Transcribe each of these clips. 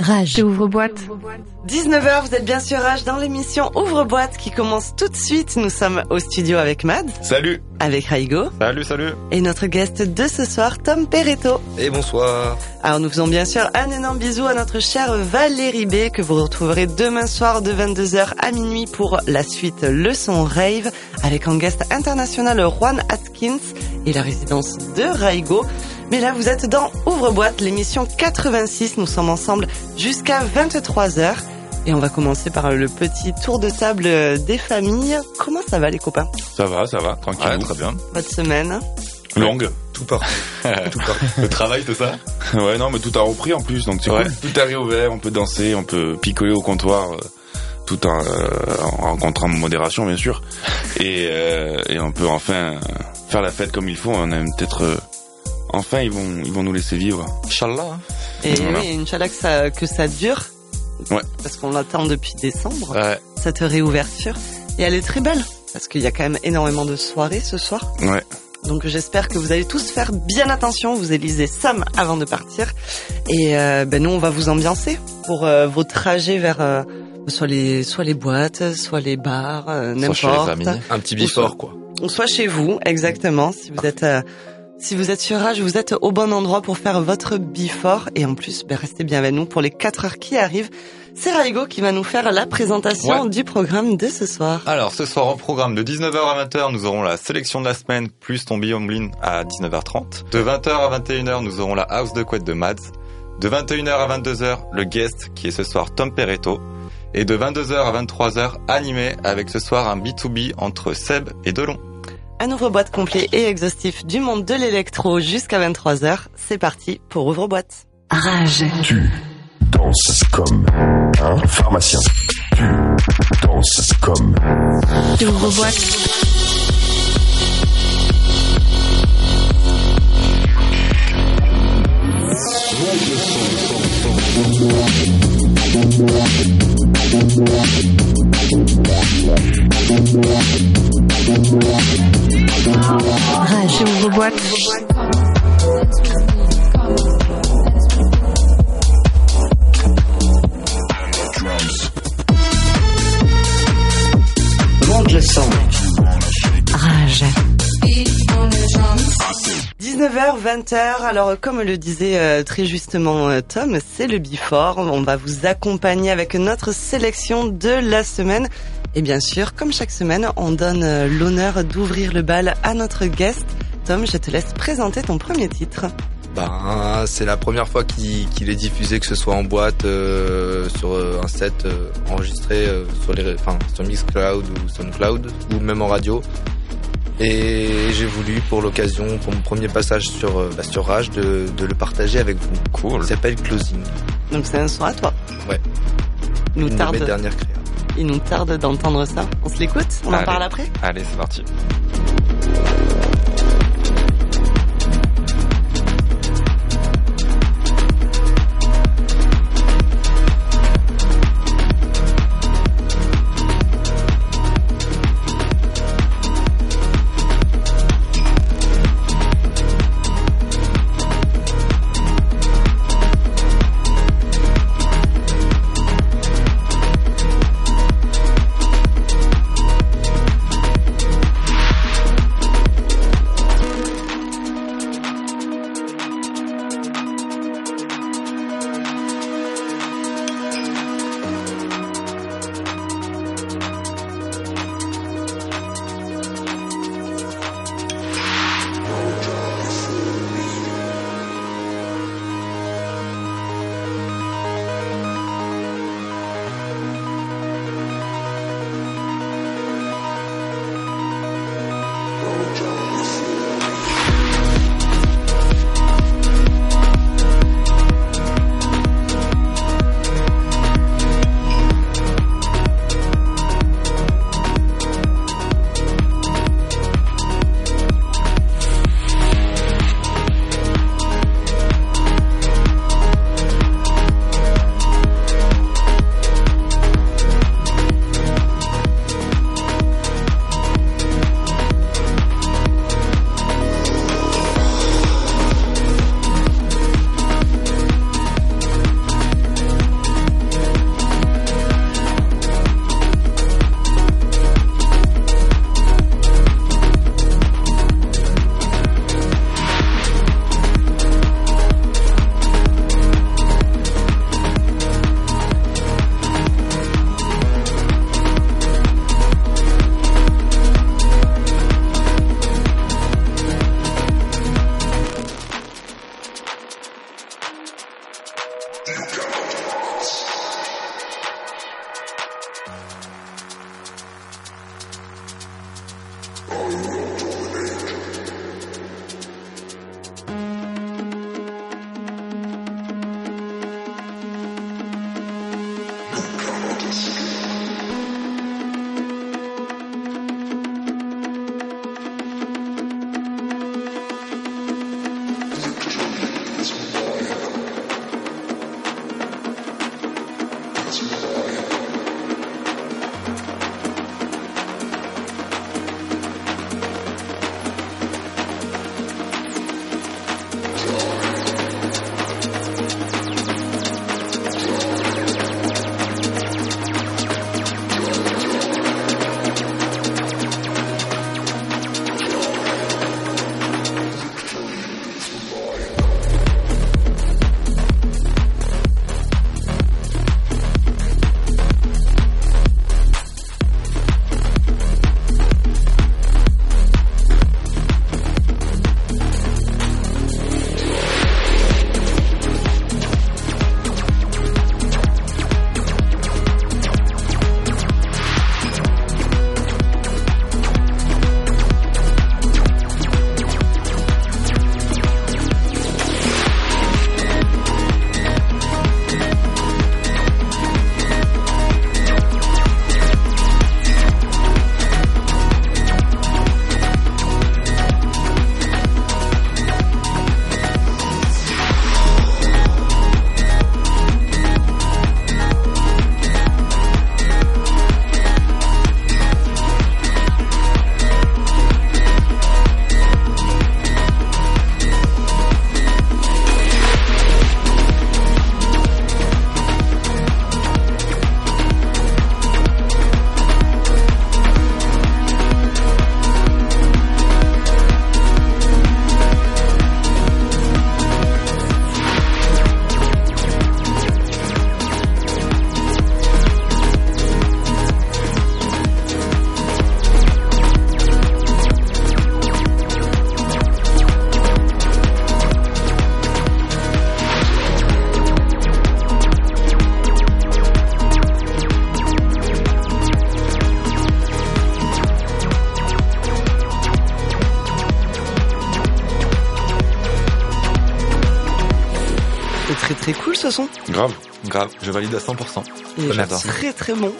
Rage. Ouvre-boîte. 19h, vous êtes bien sûr Rage dans l'émission Ouvre-boîte qui commence tout de suite. Nous sommes au studio avec Mad. Salut. Avec Raigo. Salut, salut. Et notre guest de ce soir, Tom Peretto. Et bonsoir. Alors nous faisons bien sûr un énorme bisou à notre chère Valérie B que vous retrouverez demain soir de 22h à minuit pour la suite Leçon Rave avec en guest international Juan Atkins et la résidence de Raigo. Mais là, vous êtes dans Ouvre-boîte, l'émission 86. Nous sommes ensemble jusqu'à 23h. Et on va commencer par le petit tour de table des familles. Comment ça va les copains? Ça va, ça va, tranquille. Ouais, très bien. Votre semaine? Longue. Tout part. tout part. Le travail, c'est ça? Ouais, non, mais tout a repris en plus, donc c'est Ouais. cool. Tout a réouvert, on peut danser, on peut picoler au comptoir, euh, tout en, euh, en rencontrant modération, bien sûr. Et, euh, et on peut enfin euh, faire la fête comme il faut. On aime peut-être... enfin, ils vont, ils vont nous laisser vivre. Inch'Allah. Et Voilà. oui, Inch'Allah que ça, que ça dure. Ouais. Parce qu'on l'attend depuis décembre. Ouais. cette réouverture. Et elle est très belle, parce qu'il y a quand même énormément de soirées ce soir. Ouais. Donc j'espère que vous allez tous faire bien attention, vous élisez Sam avant de partir. Et euh, ben nous, on va vous ambiancer pour euh, vos trajets vers euh, soit les soit les boîtes, soit les bars, euh, Soit chez les n'importe. familles. Un petit before, quoi. Ou soit chez vous, exactement. Si vous êtes euh, si vous êtes sur Rage, vous êtes au bon endroit pour faire votre before. Et en plus, ben, restez bien avec nous pour les 4 heures qui arrivent. C'est Raigo qui va nous faire la présentation Ouais. du programme de ce soir. Alors, ce soir au programme de 19h à 20h, nous aurons la sélection de la semaine plus ton Omblin à 19h30. De 20h à 21h, nous aurons la house de couette de Mads. De 21h à 22h, le guest qui est ce soir Tom Peretto. Et de 22h à 23h, animé avec ce soir un B2B entre Seb et Delon. Un ouvre-boîte complet et exhaustif du monde de l'électro jusqu'à 23h. C'est parti pour ouvre-boîte. Rage. Tu danses comme un pharmacien. Tu danses comme Ouvre-boîte. Rage. Ouvre-boîte. Rage. 19h, 20h. Alors, comme le disait euh, très justement euh, Tom, c'est le Before. On va vous accompagner avec notre sélection de la semaine. Et bien sûr, comme chaque semaine, on donne euh, l'honneur d'ouvrir le bal à notre guest. Tom, je te laisse présenter ton premier titre. Ben, c'est la première fois qu'il est diffusé, que ce soit en boîte, sur un set enregistré sur les, enfin, sur Mixcloud ou Soundcloud, ou même en radio. Et j'ai voulu, pour l'occasion, pour mon premier passage sur, euh, bah, sur Rage, de, de le partager avec vous. Cool. Il s'appelle Closing. Donc, c'est un son à toi. Ouais. Il nous Une de tarde, mes dernières créas. il nous tarde d'entendre ça. On se l'écoute? On en parle après? Allez, c'est parti. Je valide à 100%. Il est Merci. très très bon,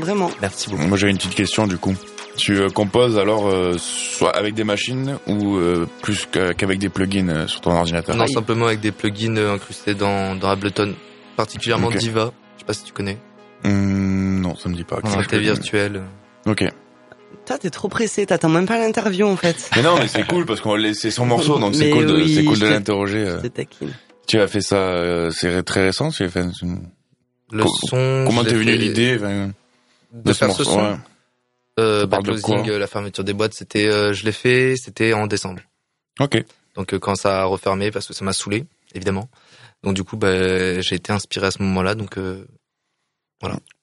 vraiment. Merci beaucoup. Moi j'ai une petite question du coup. Tu euh, composes alors euh, soit avec des machines ou euh, plus qu'a- qu'avec des plugins euh, sur ton ordinateur? Non, simplement avec des plugins euh, incrustés dans, dans Ableton, particulièrement Ok. Diva. Je sais pas si tu connais. Hum, Non, ça me dit pas. Non, Synthé virtuel. Ok. Toi, t'es trop pressé, t'attends même pas l'interview en fait. Mais non, mais c'est cool parce qu'on c'est son morceau, donc c'est cool de, oui, c'est cool de te- l'interroger. C'est taquine. Tu as fait ça, euh, c'est très récent. Tu as fait. Le Co- son. Comment t'es venu l'idée enfin, de faire ce son ouais. euh, bah, de closing, euh, la fermeture des boîtes, c'était, euh, je l'ai fait, c'était en décembre. Ok. Donc euh, quand ça a refermé, parce que ça m'a saoulé, évidemment. Donc du coup, bah, j'ai été inspiré à ce moment-là. Donc euh,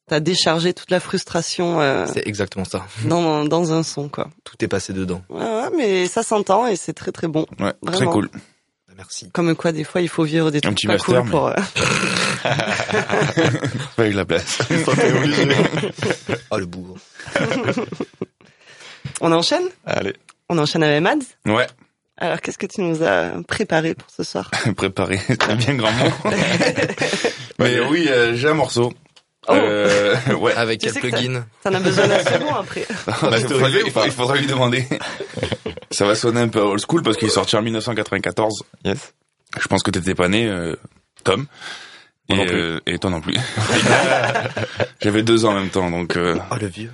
T'as déchargé toute la frustration euh, c'est exactement ça. dans, dans un son, quoi. Tout est passé dedans. Ouais, ouais, mais ça s'entend et c'est très très bon. Ouais, très cool. Bah, Merci. Comme quoi, des fois, il faut vivre des Un trucs petit pas master, cool pour... Pas avec la place. Oh le bourg. On enchaîne? Allez. On enchaîne avec Mads? Ouais, Alors, qu'est-ce que tu nous as préparé pour ce soir? Préparé. Un bien grand mot. Mais oui, euh, j'ai un morceau. Oh. Euh, ouais. Avec Tu quel plugin? T'en as besoin d'un second après. il, faudrait, il faudrait- il faudrait lui demander. Ça va sonner un peu old school parce qu'il est sorti en 1994. Yes. Je pense que t'étais pas né, euh, Tom. Moi et, non plus. euh, et toi non plus. J'avais deux ans en même temps, donc euh, Oh le vieux.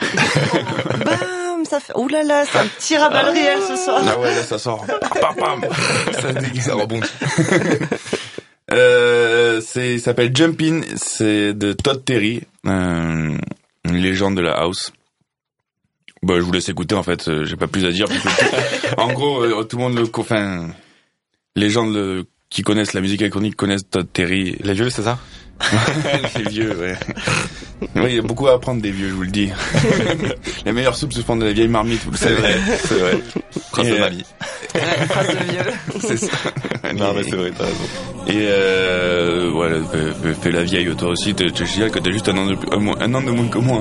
Bam Ça fait... Ouh là là, c'est un petit rabat de réel ce soir. ah ouais là ça sort. Pam, pam. ça, dégueule. Ça rebondit. Euh, c'est, il s'appelle Jumpin, c'est de Todd Terry, euh, une légende de la house. Bah, je vous laisse écouter en fait, euh, j'ai pas plus à dire. parce que- en gros, euh, tout le monde le, enfin, les gens le- qui connaissent la musique électronique connaissent Todd Terry. Les vieux, c'est ça les vieux, ouais. Ouais, il y a beaucoup à apprendre des vieux, je vous le dis. Les meilleures soupes se font de la vieille marmite, vous le savez. c'est vrai. Prince Et, de euh, Mali. Phrase de vieux. C'est ça. Non, mais c'est vrai, t'as raison. Et euh, voilà, fais, la vieille toi aussi. T'es génial que t'as juste un an de plus- un, an de moins que moi.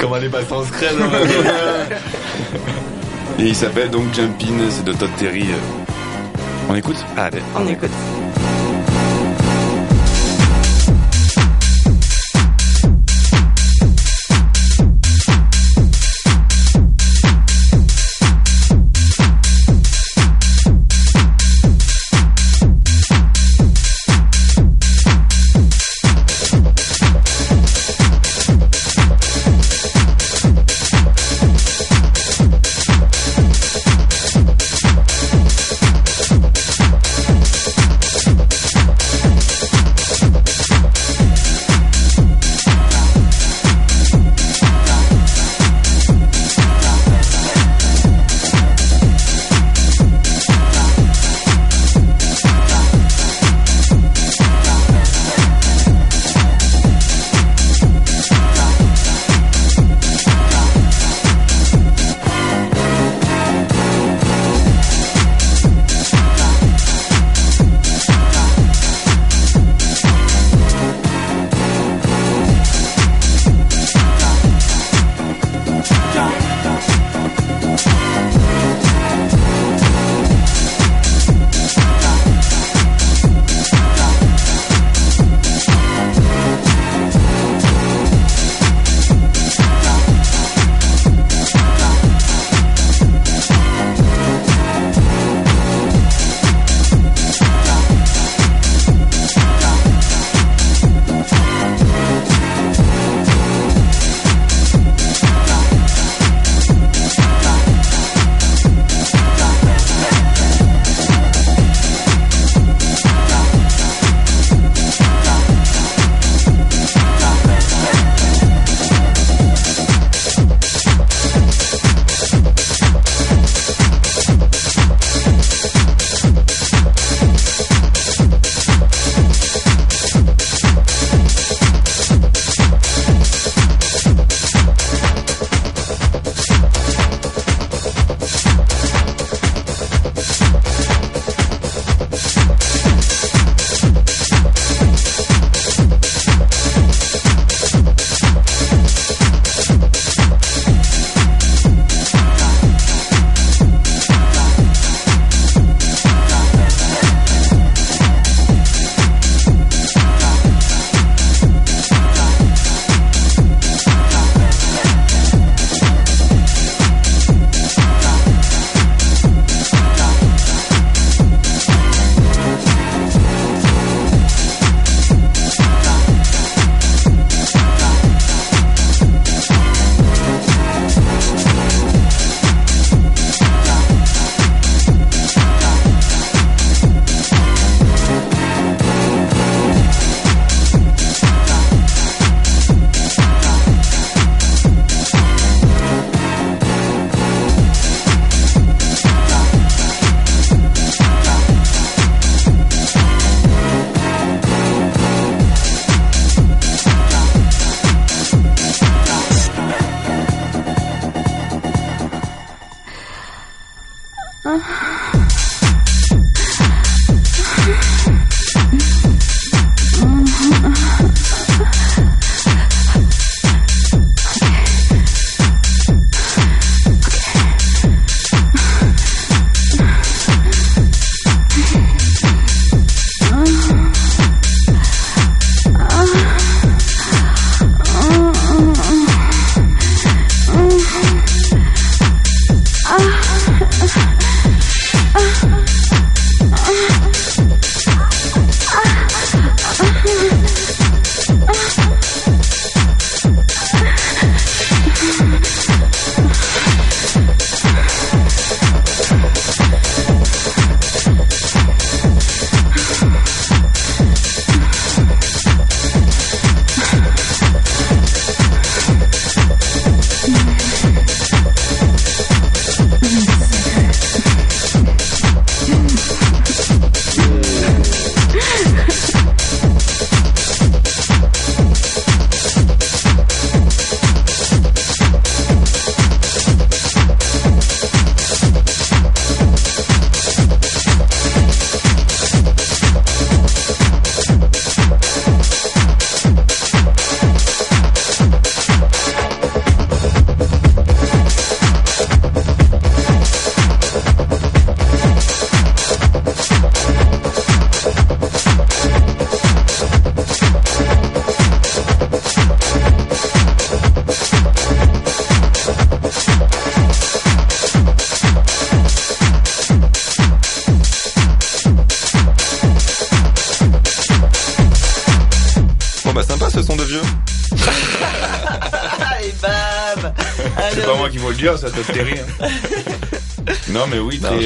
Comment elle est passée en secret, Et il s'appelle donc Jumpin, c'est de Todd Terry. On écoute? Allez. On écoute.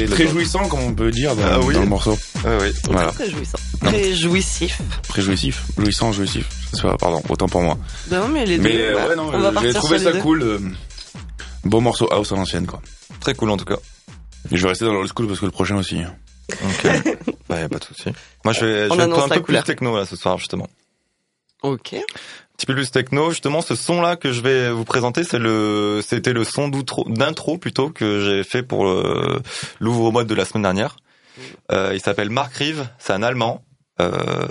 Très, jouissant comme on peut dire dans, Ah oui. dans le morceau. Ouais, oui. Voilà, Très jouissant. Non. Très jouissif. très jouissif, jouissant, jouissif. Pardon, autant pour moi. Non, mais les deux. Mais euh, bah, ouais non, on va euh, j'ai trouvé ça deux. cool. euh, Beau morceau house à l'ancienne quoi. Très cool en tout cas. Et je vais rester dans l'old school parce que le prochain aussi. hein. Ok. bah y a pas de souci. Moi je vais, je On vais annonce être un peu couleur. plus techno là ce soir justement. Ok. Un petit peu plus techno. Justement, ce son-là que je vais vous présenter, c'est le, c'était le son d'intro plutôt que j'ai fait pour euh, l'ouvre-mode de la semaine dernière. Euh, il s'appelle Mark Rive, c'est un Allemand. Euh,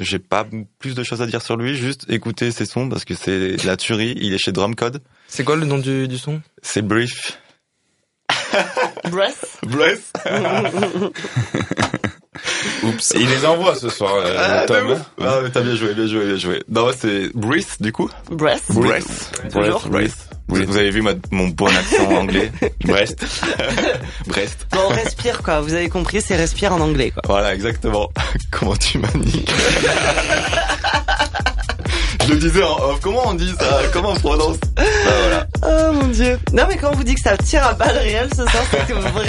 j'ai pas plus de choses à dire sur lui, juste écoutez ses sons parce que c'est de la tuerie. Il est chez Drumcode. C'est quoi le nom du, du son? C'est Brief. Breath. Bless. Oups. Il les envoie ce soir, euh, Ah, Tom. Ah, mais t'as bien joué, bien joué, bien joué. Non, c'est Breath du coup. Breath. Brest. Toujours. Brest. Vous, vous avez vu ma- mon bon accent anglais. Brest. Brest. Bon, on respire quoi. Vous avez compris, c'est respire en anglais quoi. Voilà, exactement. Comment tu manies Je le disais en off. Comment on dit ça Comment on prononce Bah voilà. Oh mon dieu. Non mais quand on vous dit que ça tire à balles réelles ce soir, c'est que vraiment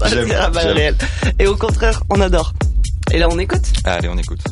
ça tire à balles réelles. Et au contraire, on adore. Et là on écoute. Allez, on écoute.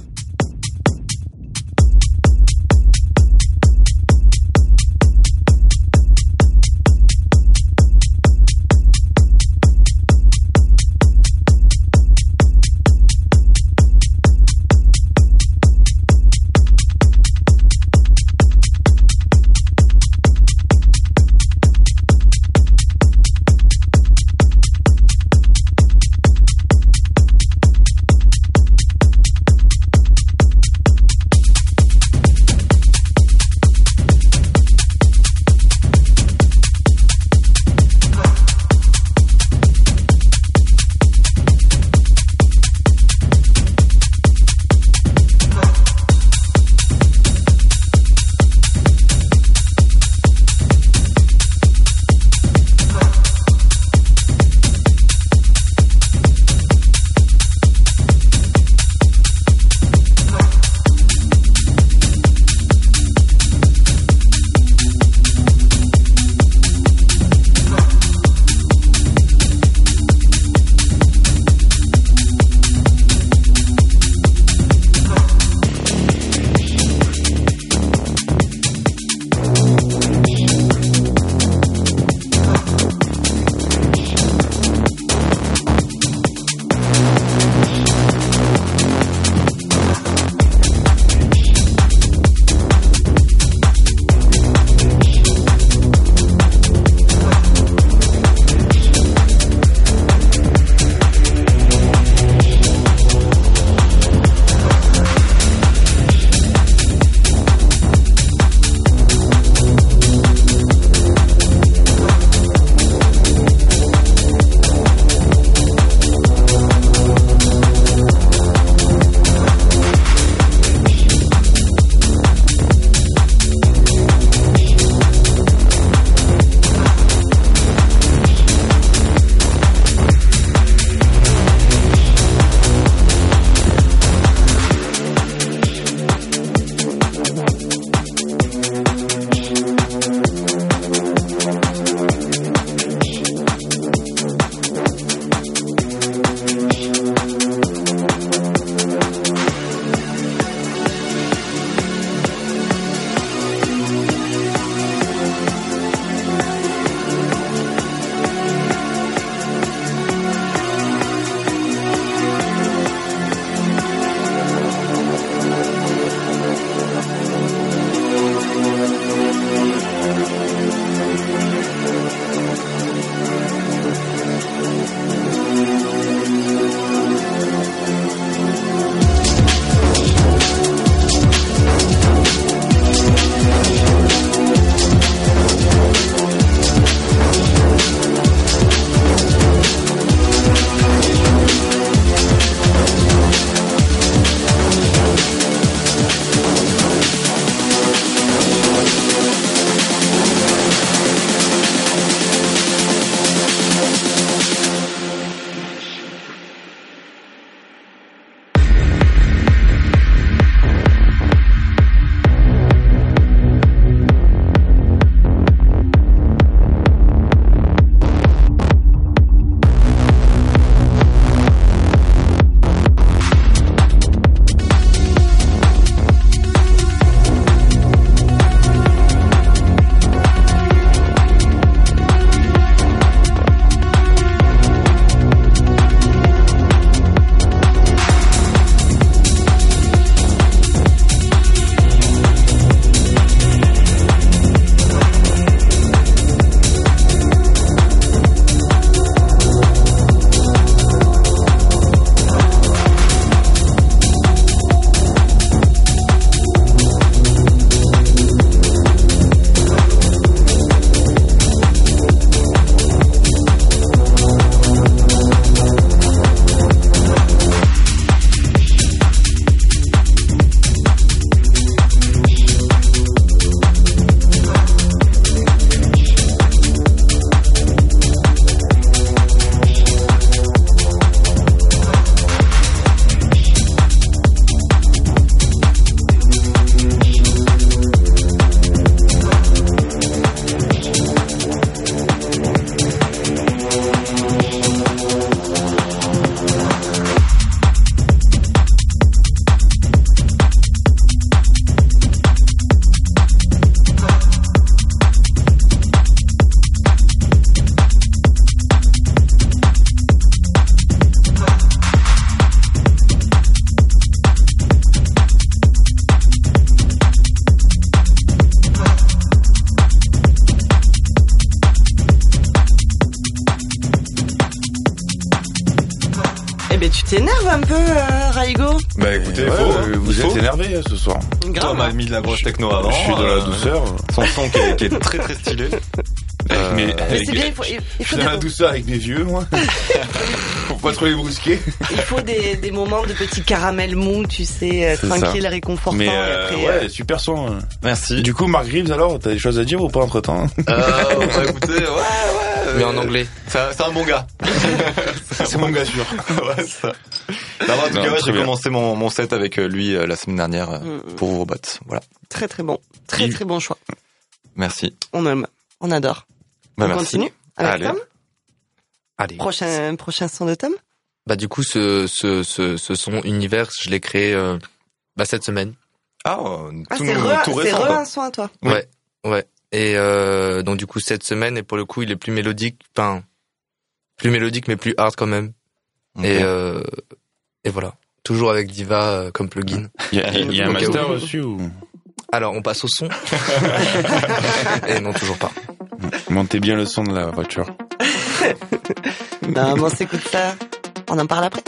Techno avant. Je suis dans la euh, douceur. Son son qui est, qui est très très stylé. Avec mes, Mais avec bien, il faut, il, il Je faut, suis dans la des, douceur avec mes vieux, moi. Pour pas trop les brusquer. il faut des, des moments de petits caramels mous, tu sais, euh, C'est ça. tranquille, réconfortant. Mais et euh, après, ouais, euh, super son. euh. Merci. Du coup, Mark Reeves, alors, t'as des choses à dire ou pas entre temps Euh, bah, écoutez, ouais, ouais. Mais en anglais. C'est un, c'est un bon gars. C'est mon gars sûr. ouais, c'est ça. Non, en tout Non, cas, ouais, j'ai commencé mon, mon set avec lui euh, la semaine dernière euh, Mm, pour Robot. Voilà. Très très bon. Très très bon choix. Merci. On aime. On adore. Bah, on merci. continue avec Allez. Tom Allez. Prochain, prochain son de Tom Bah du coup, ce, ce, ce, ce son univers, je l'ai créé euh, bah, cette semaine. Ah, Ah, tout, c'est re, tout c'est re un son à toi. Oui. Ouais, ouais. Et euh, donc du coup cette semaine, et pour le coup, il est plus mélodique, enfin plus mélodique mais plus hard quand même. Et euh, et voilà. Toujours avec Diva euh, comme plugin. Il y a, il y a un master dessus ou? Alors on passe au son. et non toujours pas. Montez bien le son de la voiture. Non, mais on s'écoute ça. On en parle après.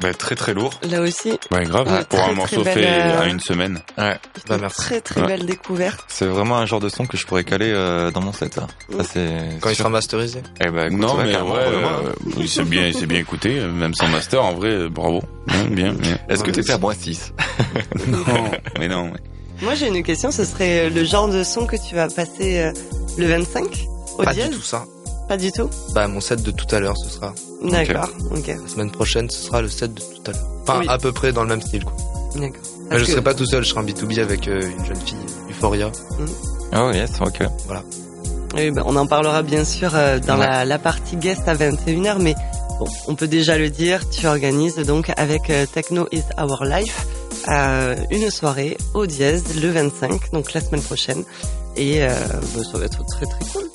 Bah, très très lourd. Là aussi, Ouais, grave. Ouais, pour très, un morceau fait belle, euh, à une semaine. Ouais. Bah, une merci. très très Ouais. belle découverte. C'est vraiment un genre de son que je pourrais caler euh, dans mon set. Ça, ça c'est. Quand il sera masterisé. Eh écoute, Non, mais ouais, euh, il s'est bien, il s'est bien écouté, euh, même sans master, en vrai, bravo. Bien, bien, bien. Est-ce que t'étais à moins 6 Non, mais non. ouais. Moi j'ai une question, ce serait le genre de son que tu vas passer euh, le 25 au Pas dièse du tout ça. Pas du tout Bah mon set de tout à l'heure, ce sera. D'accord, ok. La semaine prochaine, ce sera le set de tout à l'heure. Enfin, Oui. à peu près dans le même style, quoi. D'accord. Je que- serai pas tout seul, je serai en B2B avec euh, une jeune fille, Euphoria. Oh yes, ok. Oui, ben, on en parlera bien sûr euh, dans Ouais. la, la partie guest à 21h, mais bon, on peut déjà le dire, tu organises donc avec euh, Techno is Our Life euh, une soirée au dièse le 25, donc la semaine prochaine. Et euh, ben, ça va être très très cool,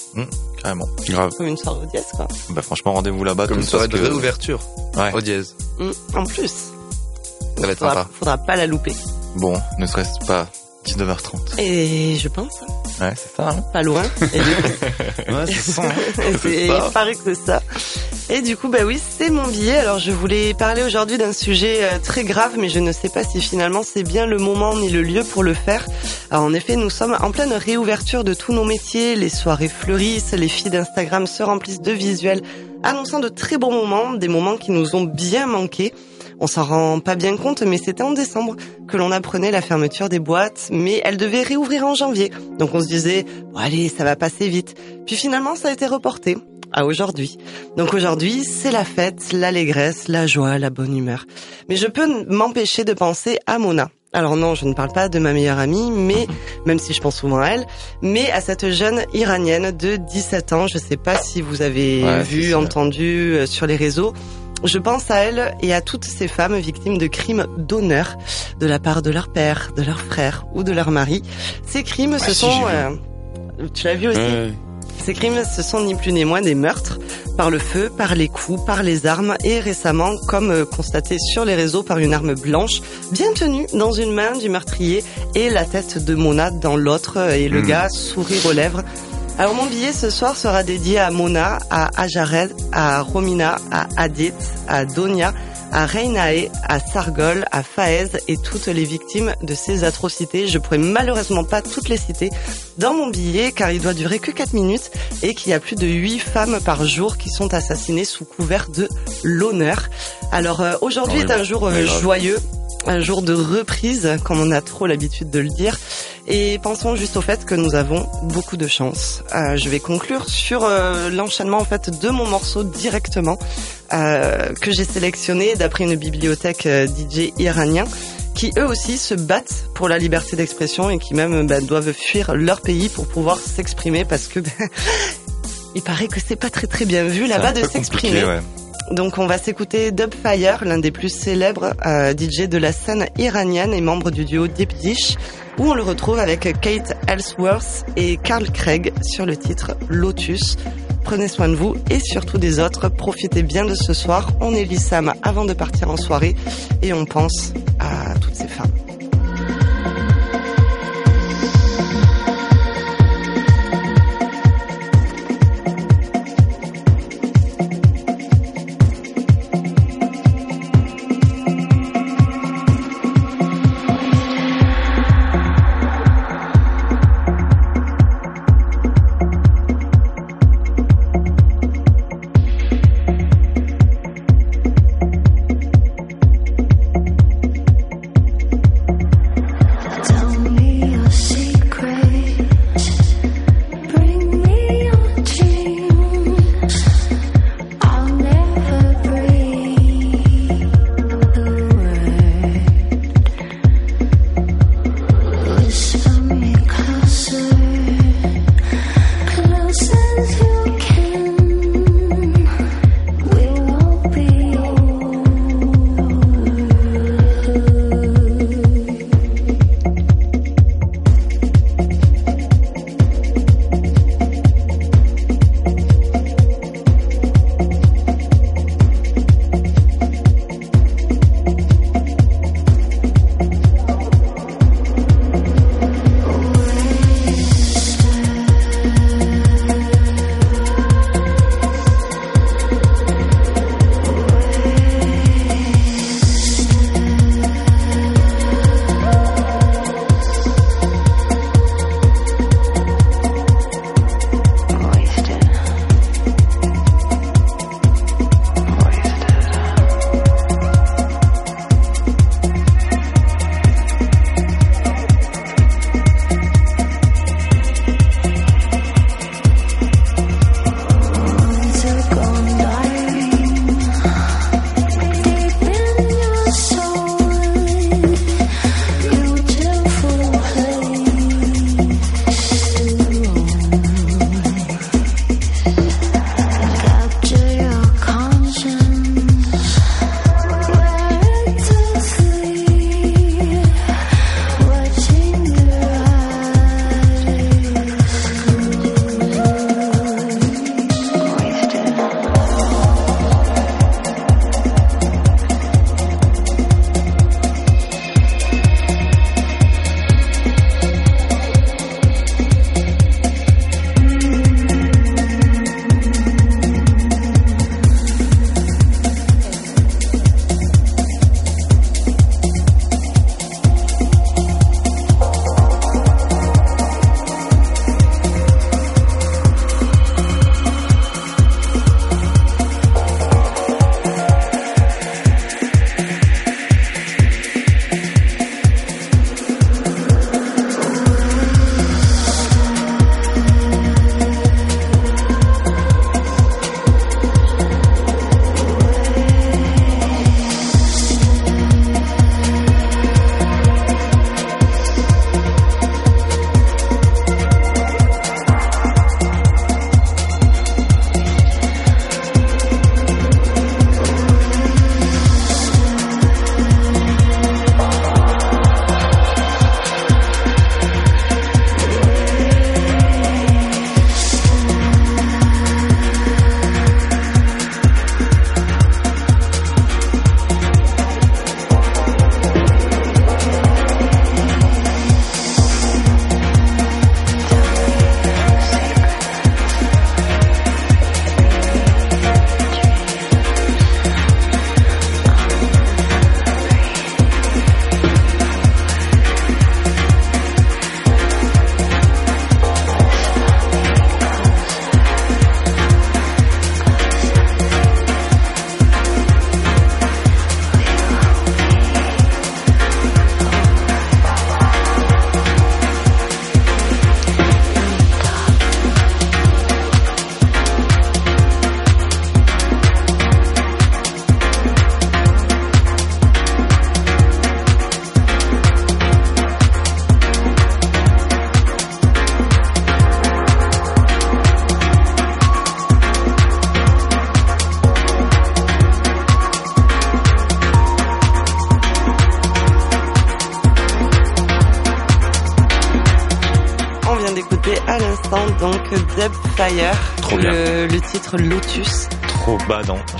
Carrément. Grave. comme une soirée au dièse quoi. Bah franchement, rendez-vous là-bas. Comme une soirée de que- réouverture Ouais. au dièse. Mm, en plus, Ça va être faudra, sympa. faudra pas la louper. Bon, ne serait-ce pas 19h30. Et je pense, Ouais, c'est ça. Hein pas loin. Et du coup, Ouais, c'est ça. C'est- ça. il paraît que c'est ça. Et du coup, bah oui, c'est mon billet. Alors, je voulais parler aujourd'hui d'un sujet euh, très grave, mais je ne sais pas si finalement c'est bien le moment ni le lieu pour le faire. Alors, en effet, nous sommes en pleine réouverture de tous nos métiers. Les soirées fleurissent, les filles d'Instagram se remplissent de visuels annonçant de très bons moments, des moments qui nous ont bien manqué. On s'en rend pas bien compte, mais c'était en décembre que l'on apprenait la fermeture des boîtes, mais elles devaient réouvrir en janvier. Donc on se disait, bon, allez, ça va passer vite. Puis finalement, ça a été reporté à aujourd'hui. Donc aujourd'hui, c'est la fête, l'allégresse, la joie, la bonne humeur. Mais je peux m'empêcher de penser à Mona. Alors non, je ne parle pas de ma meilleure amie, mais même si je pense souvent à elle, mais à cette jeune iranienne de 17 ans. Je sais pas si vous avez Ouais, vu, entendu euh, sur les réseaux. Je pense à elle et à toutes ces femmes victimes de crimes d'honneur de la part de leur père, de leur frère ou de leur mari. Ces crimes, ce si, sont... euh, tu l'as vu aussi ces crimes, ce sont ni plus ni moins des meurtres par le feu, par les coups, par les armes et récemment, comme euh, constaté sur les réseaux, par une arme blanche bien tenue dans une main du meurtrier et la tête de Mona dans l'autre et le Mm. gars sourire aux lèvres. Alors mon billet ce soir sera dédié à Mona, à Ajared, à Romina, à Adit, à Donia, à Reinae, à Sargol, à Faez et toutes les victimes de ces atrocités. Je pourrais malheureusement pas toutes les citer dans mon billet car il doit durer que 4 minutes et qu'il y a plus de 8 femmes par jour qui sont assassinées sous couvert de l'honneur. Alors euh, aujourd'hui est un jour euh, joyeux, un jour de reprise comme on a trop l'habitude de le dire et pensons juste au fait que nous avons beaucoup de chance. Euh, je vais conclure sur euh, l'enchaînement en fait de mon morceau directement euh, que j'ai sélectionné d'après une bibliothèque euh, DJ iranien qui eux aussi se battent pour la liberté d'expression et qui même ben, doivent fuir leur pays pour pouvoir s'exprimer parce que il paraît que c'est pas très très bien vu là-bas de s'exprimer. ouais. Donc on va s'écouter Dubfire, l'un des plus célèbres euh, DJ de la scène iranienne et membre du duo Deep Dish, où on le retrouve avec Kate Ellsworth et Carl Craig sur le titre Lotus. Prenez soin de vous et surtout des autres. Profitez bien de ce soir. On est Sam avant de partir en soirée et on pense à toutes ces femmes.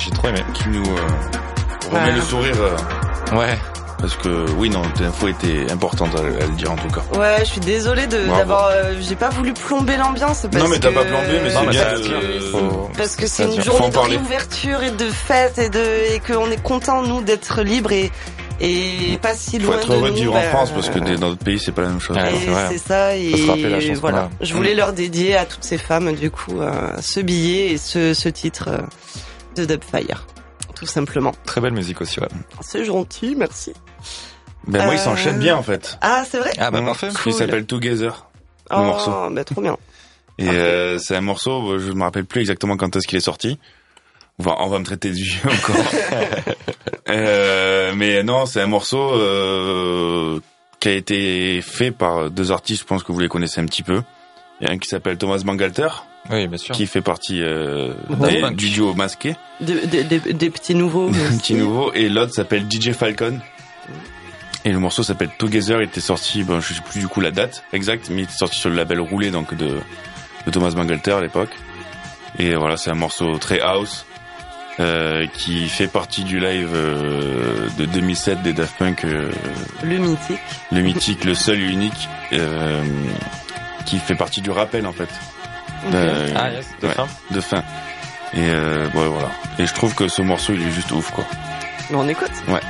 J'ai trop aimé. Qui nous euh, remet Ouais. le sourire. euh, Ouais. parce que oui, non, l'info était importante à, à le dire en tout cas. Ouais, je suis désolée de Bravo. d'avoir, euh, j'ai pas voulu plomber l'ambiance. Non, mais t'as que- pas plombé, mais c'est bien. Faut- Parce que c'est une. Faut journée de réouverture et de fête et de et qu'on est content nous d'être libres et et pas si Faut loin être de heureux de vivre bah, en France parce que dans d'autres pays c'est pas la même chose. C'est ça et Faut voilà. a. Je voulais leur dédier à toutes ces femmes du coup euh, ce billet et ce ce titre euh, de Dubfire tout simplement. Très belle musique aussi, ouais. C'est gentil, merci. Ben moi, Euh, il s'enchaîne bien en fait. Ah, c'est vrai Ah bah Mmh. parfait. Il Cool. s'appelle Together. Oh, morceau. bah trop bien. Et euh, c'est un morceau, je me rappelle plus exactement quand est-ce qu'il est sorti. On va, on va me traiter de vieux encore. euh, mais non, c'est un morceau euh, qui a été fait par deux artistes, je pense que vous les connaissez un petit peu. Il y a un qui s'appelle Thomas Bangalter, Oui, bien sûr. qui fait partie euh, des- du duo masqué, Des, des, des, des petits nouveaux. et l'autre s'appelle DJ Falcon. Et le morceau s'appelle Together, il était sorti, bon, je sais plus du coup la date exacte, mais il était sorti sur le label roulé donc de, de Thomas Bangalter à l'époque. Et voilà, c'est un morceau très house euh, qui fait partie du live euh, de 2007 des Daft Punk, euh, Le mythique. le mythique, le seul et unique, euh, qui fait partie du rappel en fait Euh, Ah yes, de ouais, fin. de fin. Et euh, ouais, voilà. Et je trouve que ce morceau il est juste ouf quoi. Mais on écoute. Ouais.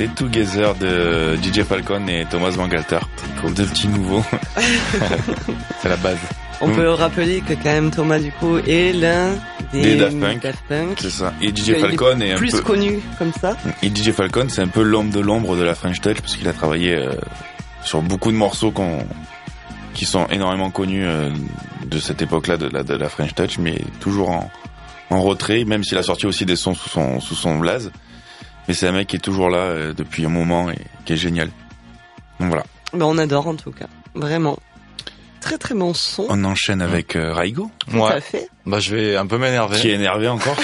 C'était Together de DJ Falcon et Thomas Bangalter. Deux petits nouveaux. C'est la base. On Mm. peut rappeler que quand même Thomas du coup est l'un des, Des Daft Punk. Punk. C'est ça. Et DJ est Falcon est un plus peu... connu comme ça. Et DJ Falcon, c'est un peu l'homme de l'ombre de la French Touch parce qu'il a travaillé euh, sur beaucoup de morceaux qu'on- qui sont énormément connus euh, de cette époque-là de la, de la French Touch, mais toujours en, en retrait, même s'il a sorti aussi des sons sous son, sous son blaze. Mais c'est un mec qui est toujours là euh, depuis un moment et qui est génial. Donc voilà. Ben, on adore en tout cas, vraiment. Très très bon son. On enchaîne avec euh, Raigo, Tout à fait. Bah, je vais un peu m'énerver. qui est énervé encore.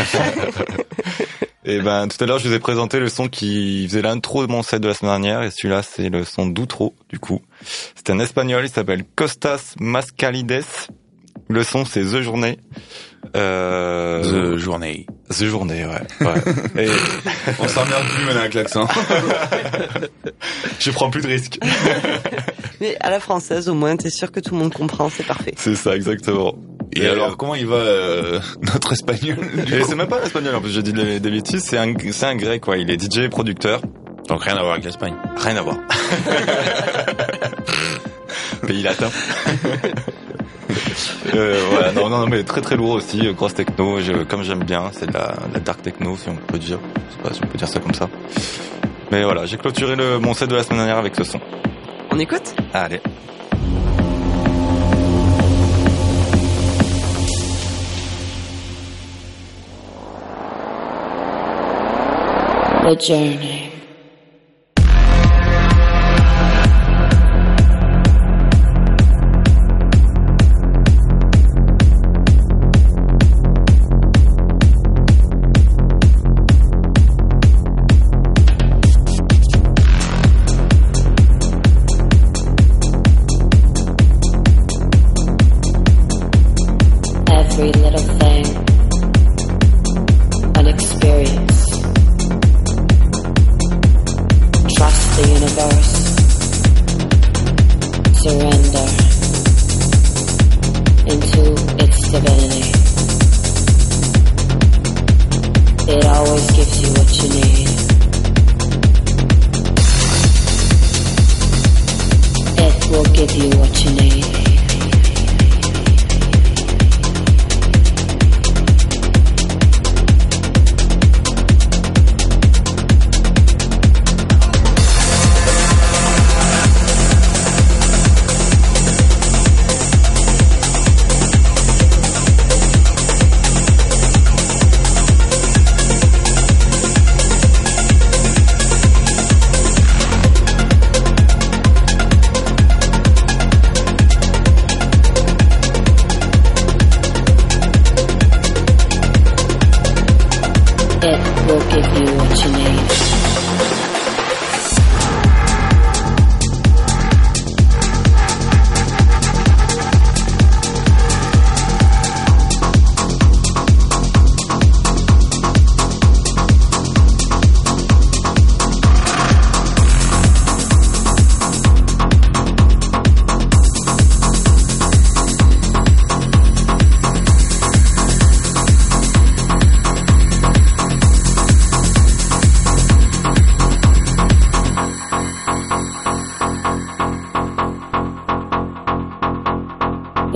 Et ben, tout à l'heure, je vous ai présenté le son qui faisait l'intro de mon set de la semaine dernière, et celui-là, c'est le son d'outro, du coup. C'est un espagnol, il s'appelle Costas Mascalides. Le son, c'est The Journée. Euh... The Journey. The Journée, ouais. ouais. Et On s'emmerde plus maintenant avec l'accent. je prends plus de risques. Mais à la française au moins, t'es sûr que tout le monde comprend, c'est parfait. C'est ça, exactement. Et alors, comment il va euh, notre espagnol c'est même pas un espagnol, en plus, j'ai dit des, des bêtises, c'est un, c'est un grec, quoi. Il est DJ et producteur. Donc rien à voir avec l'Espagne. Rien à voir. Pays latin. Euh, voilà, non, non, mais très très lourd aussi, euh, grosse techno, je- comme j'aime bien, c'est de la, dark techno, si on peut dire. Je sais pas si on peut dire ça comme ça. Mais voilà, j'ai clôturé le, mon set de la semaine dernière avec ce son. On écoute? Allez. The journey.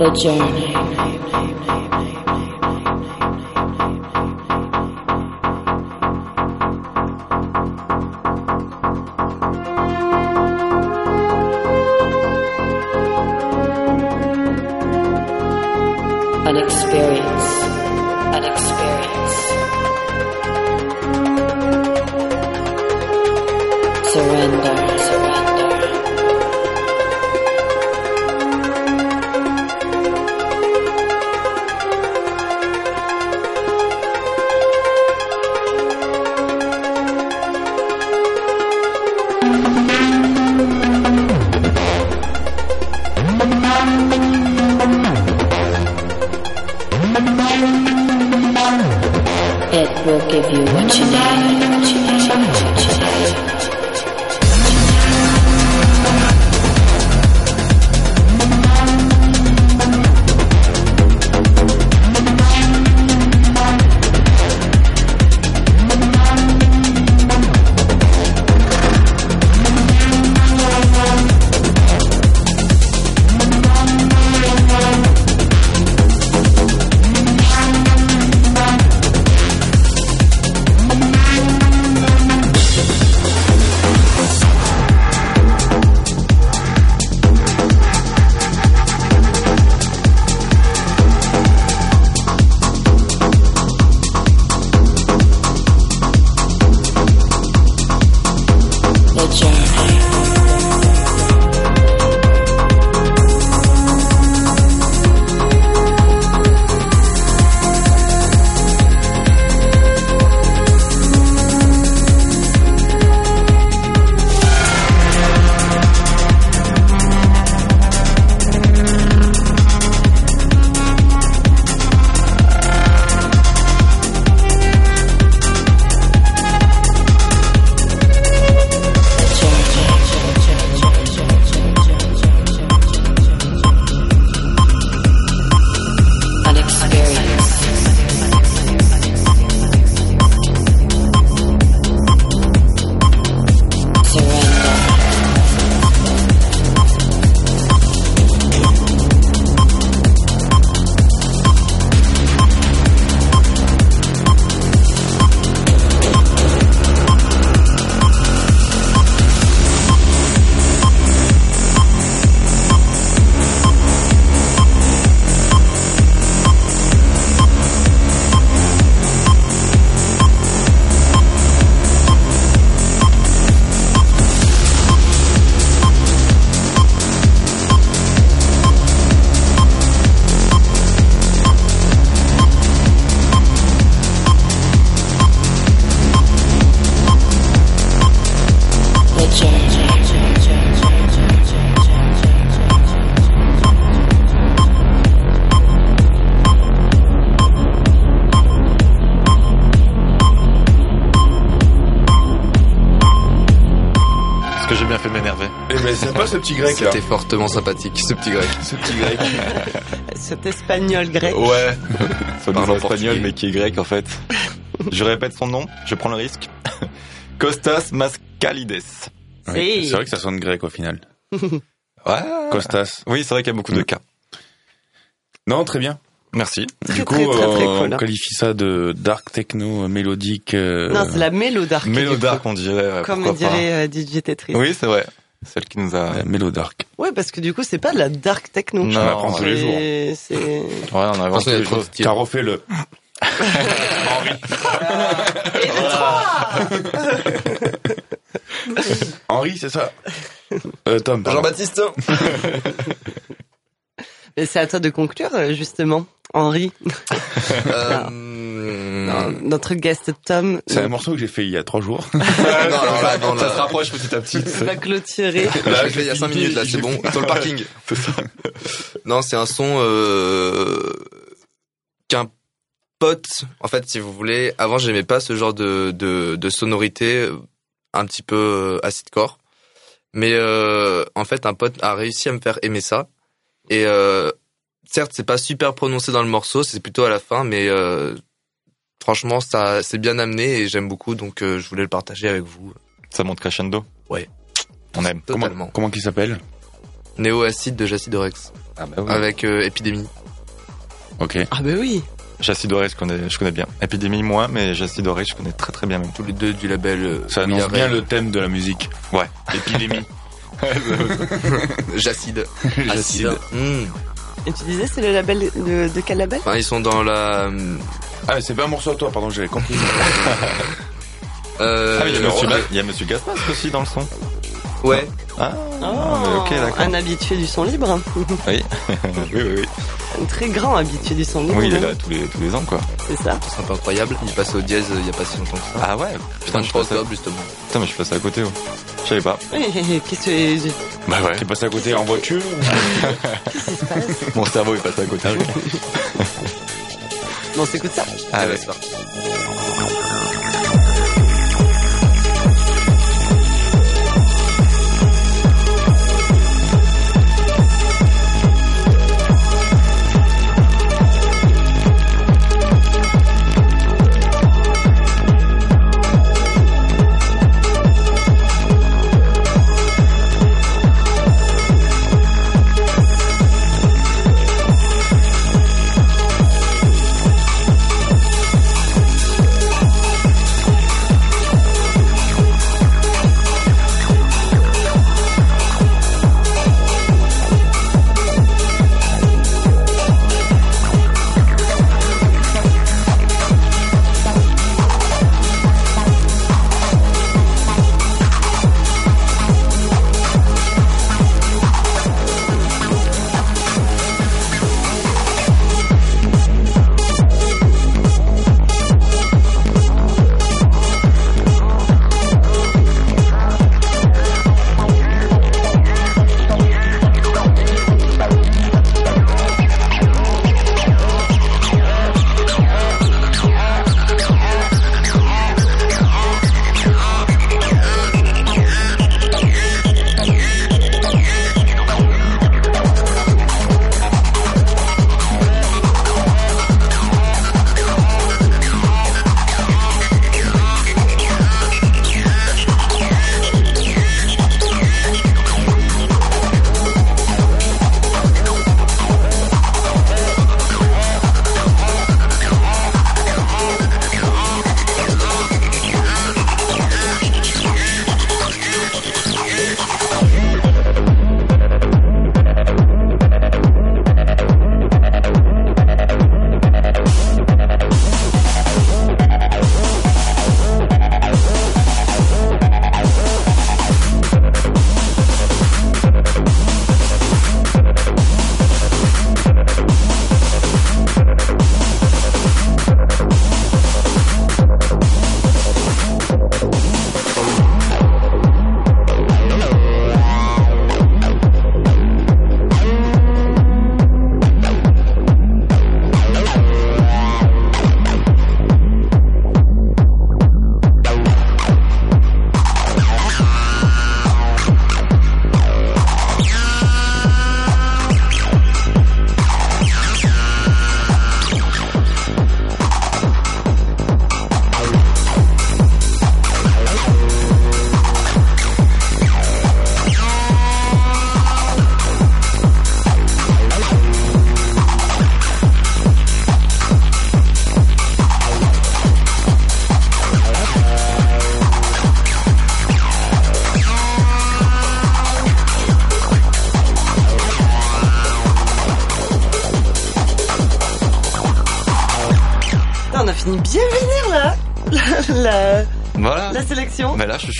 The journey. Grec C'était fortement sympathique, ce petit grec. Ce petit grec. Cet espagnol grec. Ouais. En espagnol, portugais. mais qui est grec en fait. Je répète son nom, je prends le risque. Costas Mascalides. Oui, Si. C'est vrai que ça sonne grec au final. Ouais. Costas. Oui, c'est vrai qu'il y a beaucoup de cas. Non, très bien. Merci. Très, Du coup, très, très, très euh, cool. on qualifie ça de dark techno euh, mélodique. euh, Non, c'est la mélodark. Mélodark, on dirait. Comme pas. dirait euh, DJ Tetris. Oui, c'est vrai. Celle qui nous a. euh, mélodark. Ouais, parce que du coup, c'est pas de la dark techno. Non, on apprend tous les jours. C'est- C'est... Ouais, on a Attention, il y a inventé trop de choses. styles. T'as refait le. Et de trois Henri, c'est ça. Euh, Tom. Jean-Baptiste c'est à toi de conclure, euh, justement, Henri. euh, Non, Notre guest Tom C'est un morceau que j'ai fait il y a trois jours. non, alors là, non, Ça là, se rapproche petit à petit. va clôturer. Là, je l'ai il y a 5 minutes, là, c'est bon. Sur le parking. Non, c'est un son euh, qu'un pote, en fait, si vous voulez, avant, j'aimais pas ce genre de, de, de sonorité euh, un petit peu euh, acidcore. Mais euh, en fait, un pote a réussi à me faire aimer ça. Et euh, certes, c'est pas super prononcé dans le morceau, c'est plutôt à la fin, mais euh, franchement, ça c'est bien amené et j'aime beaucoup, donc euh, je voulais le partager avec vous. Ça monte crescendo. Ouais. On aime. Comment, Totalement. comment qu'il s'appelle? Néo Acide de Jacidorex Ah bah oui. avec euh, Épidémie. Ok. Ah ben oui. Jacidoré, je connais, je connais bien. Épidémie, moins, mais Jacidoré, je connais très très bien même. Tous les deux du label. Ça annonce bien le thème de la musique. Ouais. Épidémie. Jacide. Jacide. Acide. Mm. Et tu disais, c'est le label de, de quel label Enfin, ils sont dans la. Ah, mais c'est pas un morceau à toi, pardon, j'avais compris. Euh, Ah, mais il y a Monsieur, ouais. Ga- il y a Monsieur Gaspas aussi dans le son. Ouais. Ah, Oh, ok, d'accord. Un habitué du son libre. Oui. oui, oui, oui. Un très grand habitué du son libre. Oui, il est même. là tous les, tous les ans, quoi. C'est ça. C'est un peu incroyable. Il est passé au dièse euh, il y a pas si longtemps que ça. Ah ouais. Putain, je suis 23 passé, justement. putain, mais je suis passé à côté, ouais. Je savais pas. Qu'est-ce que Bah ouais. T'es passé à côté en voiture qu'est-ce qui se passe? Mon cerveau est passé à côté. Bon, on s'écoute ça. Ah Allez, ouais. c'est parti.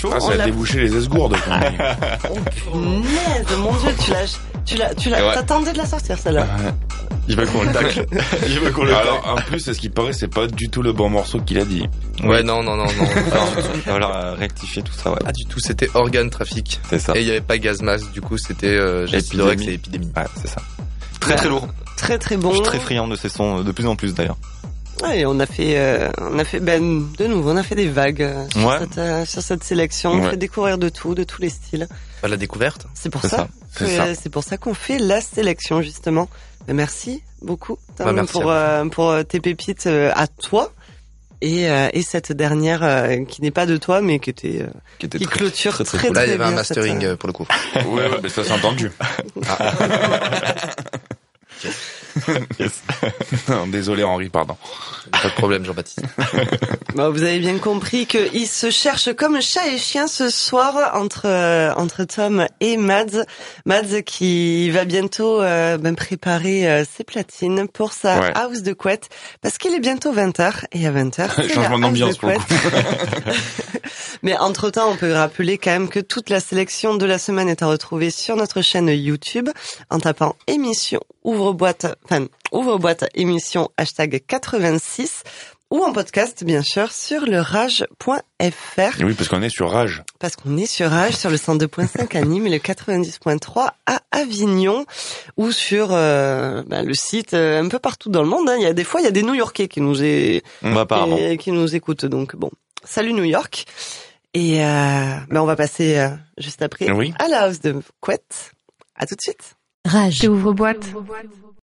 Chaud. Ah, ça on a l'a- débouché les esgourdes. quand même. Oh punaise, mon dieu, tu l'as, tu l'as, tu l'as, Ouais. t'attendais de la sortir celle-là. Il veut qu'on le tacle. Il veut qu'on le tacle. Alors, en plus, c'est ce qui paraît, c'est pas du tout le bon morceau qu'il a dit. Ouais, non, non, non, non. Il va falloir rectifier tout ça, ouais. Pas du tout, c'était organe trafic. C'est ça. Et il y avait pas gaz mask, du coup c'était euh, Épidémie. et épidémie. Ouais, c'est ça. Très très lourd. Très très Je bon. suis très friand de ces sons, euh, de plus en plus d'ailleurs. Ouais, on a fait, euh, on a fait, ben, de nouveau, on a fait des vagues euh, sur, Ouais. cette, euh, sur cette sélection. On Ouais. fait découvrir de tout, de tous les styles. Pas la découverte. C'est pour ça. ça. C'est pour ça qu'on fait la sélection justement. Ben, merci beaucoup Tom, Bah, merci pour euh, pour euh, tes pépites euh, à toi et euh, et cette dernière euh, qui n'est pas de toi mais qui était euh, Qui était qui très, clôture très, très très, cool. Là il y très avait un cette, mastering pour le coup. Ouais, ouais, mais ça s'est entendu. Yes. Non, Désolé Henri, pardon. Pas de problème Jean-Baptiste. Bon, vous avez bien compris qu'il se cherche comme chat et chien ce soir entre euh, entre Tom et Mads. Mads qui va bientôt euh, ben, préparer euh, ses platines pour sa Ouais. house de couette parce qu'il est bientôt 20h et à 20h c'est la Changement house d'ambiance de pour le couette. Mais entre temps, on peut rappeler quand même que toute la sélection de la semaine est à retrouver sur notre chaîne YouTube en tapant émission ouvre-boîte, enfin ouvre-boîte émission hashtag 86 ou en podcast bien sûr sur le rage.fr Et oui, parce qu'on est sur Rage. parce qu'on est sur Rage sur le 102.5 à Nîmes et le 90.3 à Avignon ou sur euh, ben, le site euh, un peu partout dans le monde. hein. Il y a des fois il y a des New-Yorkais qui nous est, Bah, apparemment. et qui nous écoutent. Donc bon, salut New York. Et euh, ben on va passer euh, juste après Oui. à la house de Couette. À tout de suite. Rage. Ouvre boîte.